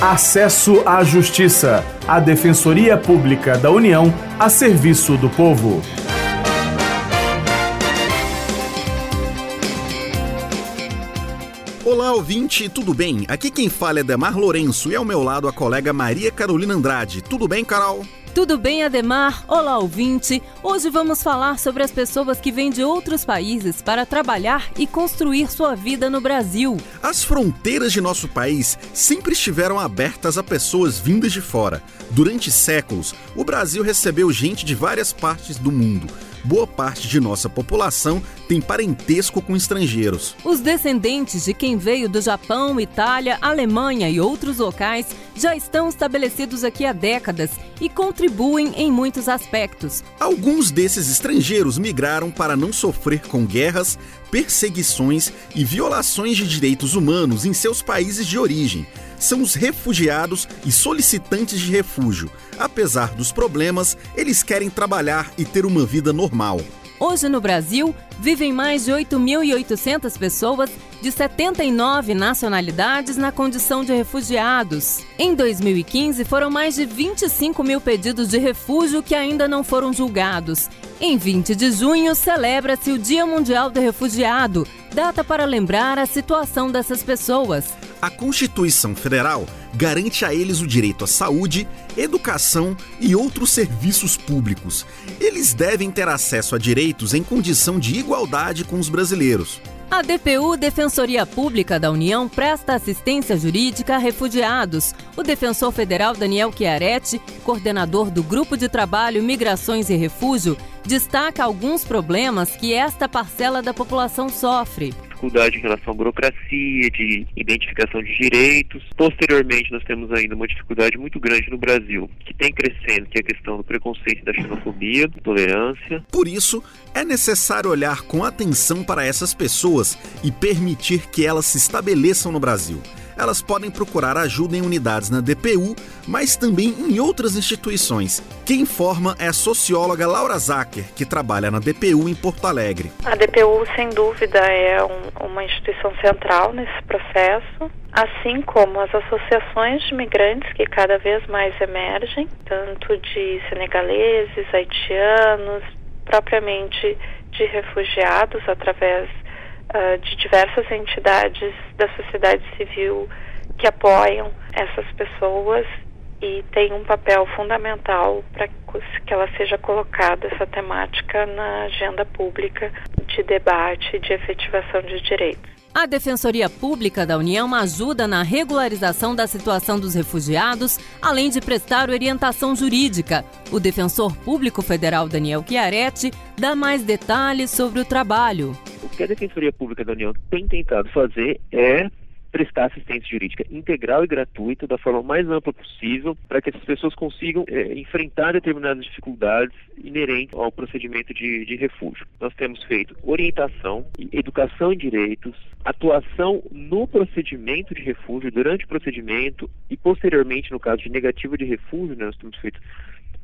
Acesso à Justiça, a Defensoria Pública da União a serviço do povo. Olá, ouvinte, tudo bem? Aqui quem fala é Demar Lourenço e ao meu lado a colega Maria Carolina Andrade. Tudo bem, Carol? Tudo bem, Ademar? Olá, ouvinte! Hoje vamos falar sobre as pessoas que vêm de outros países para trabalhar e construir sua vida no Brasil. As fronteiras de nosso país sempre estiveram abertas a pessoas vindas de fora. Durante séculos, o Brasil recebeu gente de várias partes do mundo boa parte de nossa população tem parentesco com estrangeiros. Os descendentes de quem veio do Japão, Itália, Alemanha e outros locais já estão estabelecidos aqui há décadas e contribuem em muitos aspectos. Alguns desses estrangeiros migraram para não sofrer com guerras, perseguições e violações de direitos humanos em seus países de origem são os refugiados e solicitantes de refúgio. Apesar dos problemas, eles querem trabalhar e ter uma vida normal. Hoje no Brasil, vivem mais de 8.800 pessoas de 79 nacionalidades na condição de refugiados. Em 2015, foram mais de 25 mil pedidos de refúgio que ainda não foram julgados. Em 20 de junho, celebra-se o Dia Mundial do Refugiado, data para lembrar a situação dessas pessoas. A Constituição Federal garante a eles o direito à saúde, educação e outros serviços públicos. Eles devem ter acesso a direitos em condição de igualdade com os brasileiros. A DPU, Defensoria Pública da União, presta assistência jurídica a refugiados. O defensor federal Daniel Chiaretti, coordenador do Grupo de Trabalho Migrações e Refúgio, destaca alguns problemas que esta parcela da população sofre dificuldade em relação à burocracia, de identificação de direitos. Posteriormente, nós temos ainda uma dificuldade muito grande no Brasil, que tem crescendo, que é a questão do preconceito, da xenofobia, tolerância. Por isso, é necessário olhar com atenção para essas pessoas e permitir que elas se estabeleçam no Brasil elas podem procurar ajuda em unidades na DPU, mas também em outras instituições. Quem informa é a socióloga Laura Zacher, que trabalha na DPU em Porto Alegre. A DPU, sem dúvida, é um, uma instituição central nesse processo, assim como as associações de migrantes que cada vez mais emergem, tanto de senegaleses, haitianos, propriamente de refugiados através uh, de diversas entidades da sociedade civil que apoiam essas pessoas e tem um papel fundamental para que ela seja colocada, essa temática, na agenda pública de debate e de efetivação de direitos. A Defensoria Pública da União ajuda na regularização da situação dos refugiados, além de prestar orientação jurídica. O defensor público federal Daniel Chiaretti dá mais detalhes sobre o trabalho. Que a Defensoria Pública da União tem tentado fazer é prestar assistência jurídica integral e gratuita da forma mais ampla possível para que essas pessoas consigam é, enfrentar determinadas dificuldades inerentes ao procedimento de, de refúgio. Nós temos feito orientação, educação em direitos, atuação no procedimento de refúgio, durante o procedimento e posteriormente, no caso de negativa de refúgio, né, nós temos feito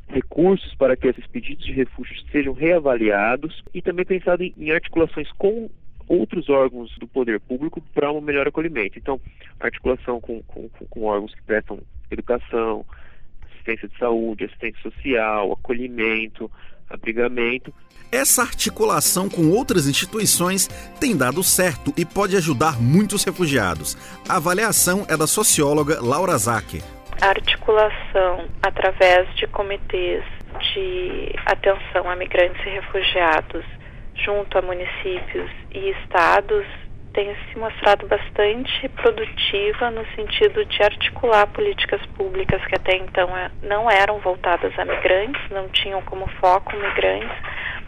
recursos para que esses pedidos de refúgio sejam reavaliados e também pensado em, articulações com outros órgãos do poder público para um melhor acolhimento. Então, articulação com, com, com órgãos que prestam educação, assistência de saúde, assistência social, acolhimento, abrigamento. Essa articulação com outras instituições tem dado certo e pode ajudar muitos refugiados. A avaliação é da socióloga Laura Zacher. Articulação através de comitês de atenção a migrantes e refugiados junto a municípios e estados tem se mostrado bastante produtiva no sentido de articular políticas públicas que até então é, não eram voltadas a migrantes, não tinham como foco migrantes,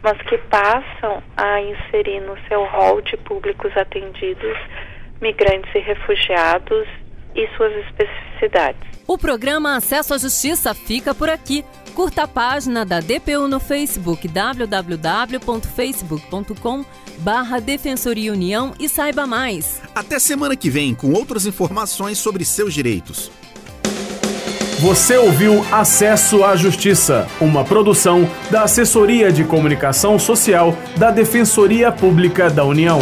mas que passam a inserir no seu rol de públicos atendidos migrantes e refugiados e suas especificidades. O programa Acesso à Justiça fica por aqui. Curta a página da DPU no Facebook www.facebook.com barra Defensoria União e saiba mais. Até semana que vem com outras informações sobre seus direitos. Você ouviu Acesso à Justiça, uma produção da Assessoria de Comunicação Social da Defensoria Pública da União.